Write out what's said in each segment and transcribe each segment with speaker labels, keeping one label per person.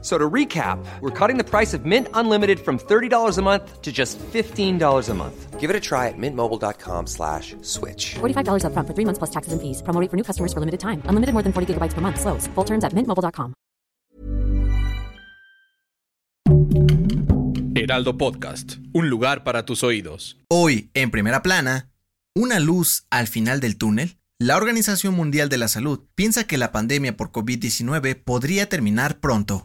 Speaker 1: So to recap, we're cutting the price of Mint Unlimited from $30 a month to just $15 a month.
Speaker 2: Give it a try at mintmobile.com slash switch.
Speaker 3: $45 upfront for three months plus taxes and fees. Promo rate for new customers for limited time. Unlimited more than 40 gigabytes per month. Slows. Full terms at mintmobile.com.
Speaker 4: Heraldo Podcast, un lugar para tus oídos.
Speaker 5: Hoy, en primera plana, una luz al final del túnel. La Organización Mundial de la Salud piensa que la pandemia por COVID-19 podría terminar pronto.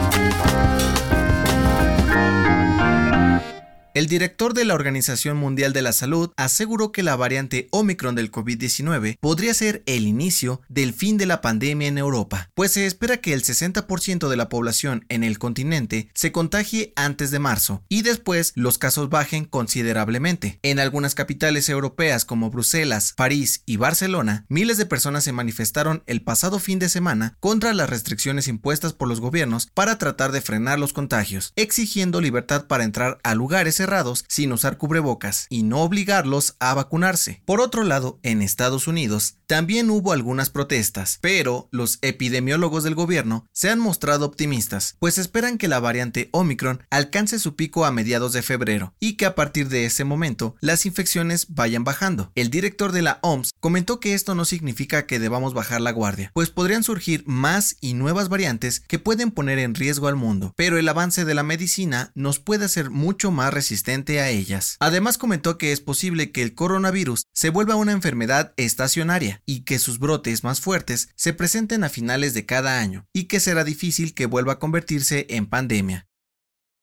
Speaker 5: El director de la Organización Mundial de la Salud aseguró que la variante Omicron del COVID-19 podría ser el inicio del fin de la pandemia en Europa, pues se espera que el 60% de la población en el continente se contagie antes de marzo y después los casos bajen considerablemente. En algunas capitales europeas como Bruselas, París y Barcelona, miles de personas se manifestaron el pasado fin de semana contra las restricciones impuestas por los gobiernos para tratar de frenar los contagios, exigiendo libertad para entrar a lugares cerrados sin usar cubrebocas y no obligarlos a vacunarse. Por otro lado, en Estados Unidos también hubo algunas protestas, pero los epidemiólogos del gobierno se han mostrado optimistas, pues esperan que la variante Omicron alcance su pico a mediados de febrero y que a partir de ese momento las infecciones vayan bajando. El director de la OMS comentó que esto no significa que debamos bajar la guardia, pues podrían surgir más y nuevas variantes que pueden poner en riesgo al mundo, pero el avance de la medicina nos puede hacer mucho más resistente a ellas. Además comentó que es posible que el coronavirus se vuelva una enfermedad estacionaria y que sus brotes más fuertes se presenten a finales de cada año y que será difícil que vuelva a convertirse en pandemia.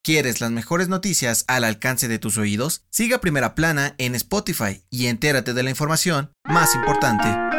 Speaker 5: ¿Quieres las mejores noticias al alcance de tus oídos? Siga Primera Plana en Spotify y entérate de la información más importante.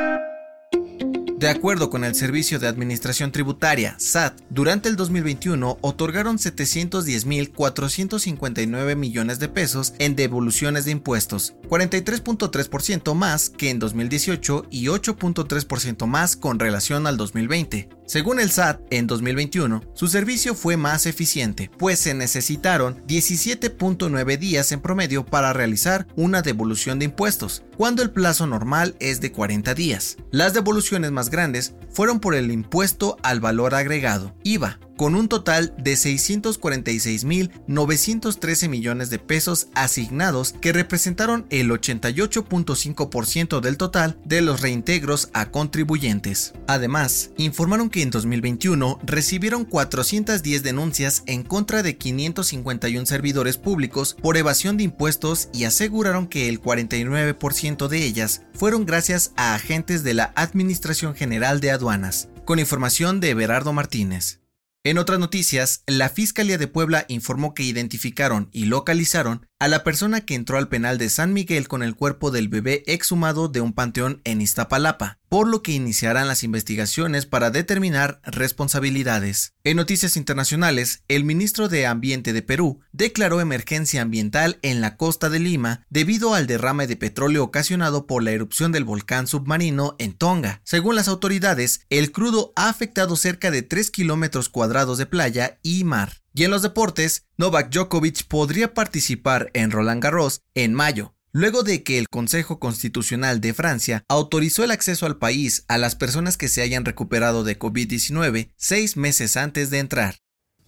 Speaker 5: De acuerdo con el Servicio de Administración Tributaria, SAT, durante el 2021 otorgaron 710.459 millones de pesos en devoluciones de impuestos, 43.3% más que en 2018 y 8.3% más con relación al 2020. Según el SAT, en 2021, su servicio fue más eficiente, pues se necesitaron 17.9 días en promedio para realizar una devolución de impuestos, cuando el plazo normal es de 40 días. Las devoluciones grandes fueron por el impuesto al valor agregado, IVA, con un total de 646.913 millones de pesos asignados que representaron el 88.5% del total de los reintegros a contribuyentes. Además, informaron que en 2021 recibieron 410 denuncias en contra de 551 servidores públicos por evasión de impuestos y aseguraron que el 49% de ellas fueron gracias a agentes de la Administración General de Aduanas. Con información de Berardo Martínez. En otras noticias, la Fiscalía de Puebla informó que identificaron y localizaron a la persona que entró al penal de San Miguel con el cuerpo del bebé exhumado de un panteón en Iztapalapa, por lo que iniciarán las investigaciones para determinar responsabilidades. En noticias internacionales, el ministro de Ambiente de Perú declaró emergencia ambiental en la costa de Lima debido al derrame de petróleo ocasionado por la erupción del volcán submarino en Tonga. Según las autoridades, el crudo ha afectado cerca de 3 kilómetros cuadrados de playa y mar. Y en los deportes, Novak Djokovic podría participar en Roland Garros en mayo, luego de que el Consejo Constitucional de Francia autorizó el acceso al país a las personas que se hayan recuperado de COVID-19 seis meses antes de entrar.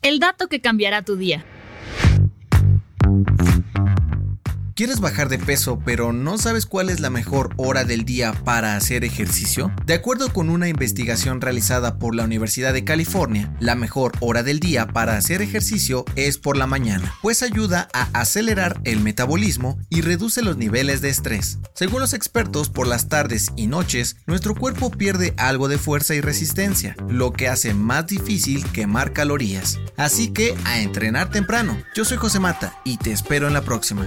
Speaker 6: El dato que cambiará tu día.
Speaker 5: ¿Quieres bajar de peso pero no sabes cuál es la mejor hora del día para hacer ejercicio? De acuerdo con una investigación realizada por la Universidad de California, la mejor hora del día para hacer ejercicio es por la mañana, pues ayuda a acelerar el metabolismo y reduce los niveles de estrés. Según los expertos, por las tardes y noches, nuestro cuerpo pierde algo de fuerza y resistencia, lo que hace más difícil quemar calorías. Así que a entrenar temprano. Yo soy José Mata y te espero en la próxima.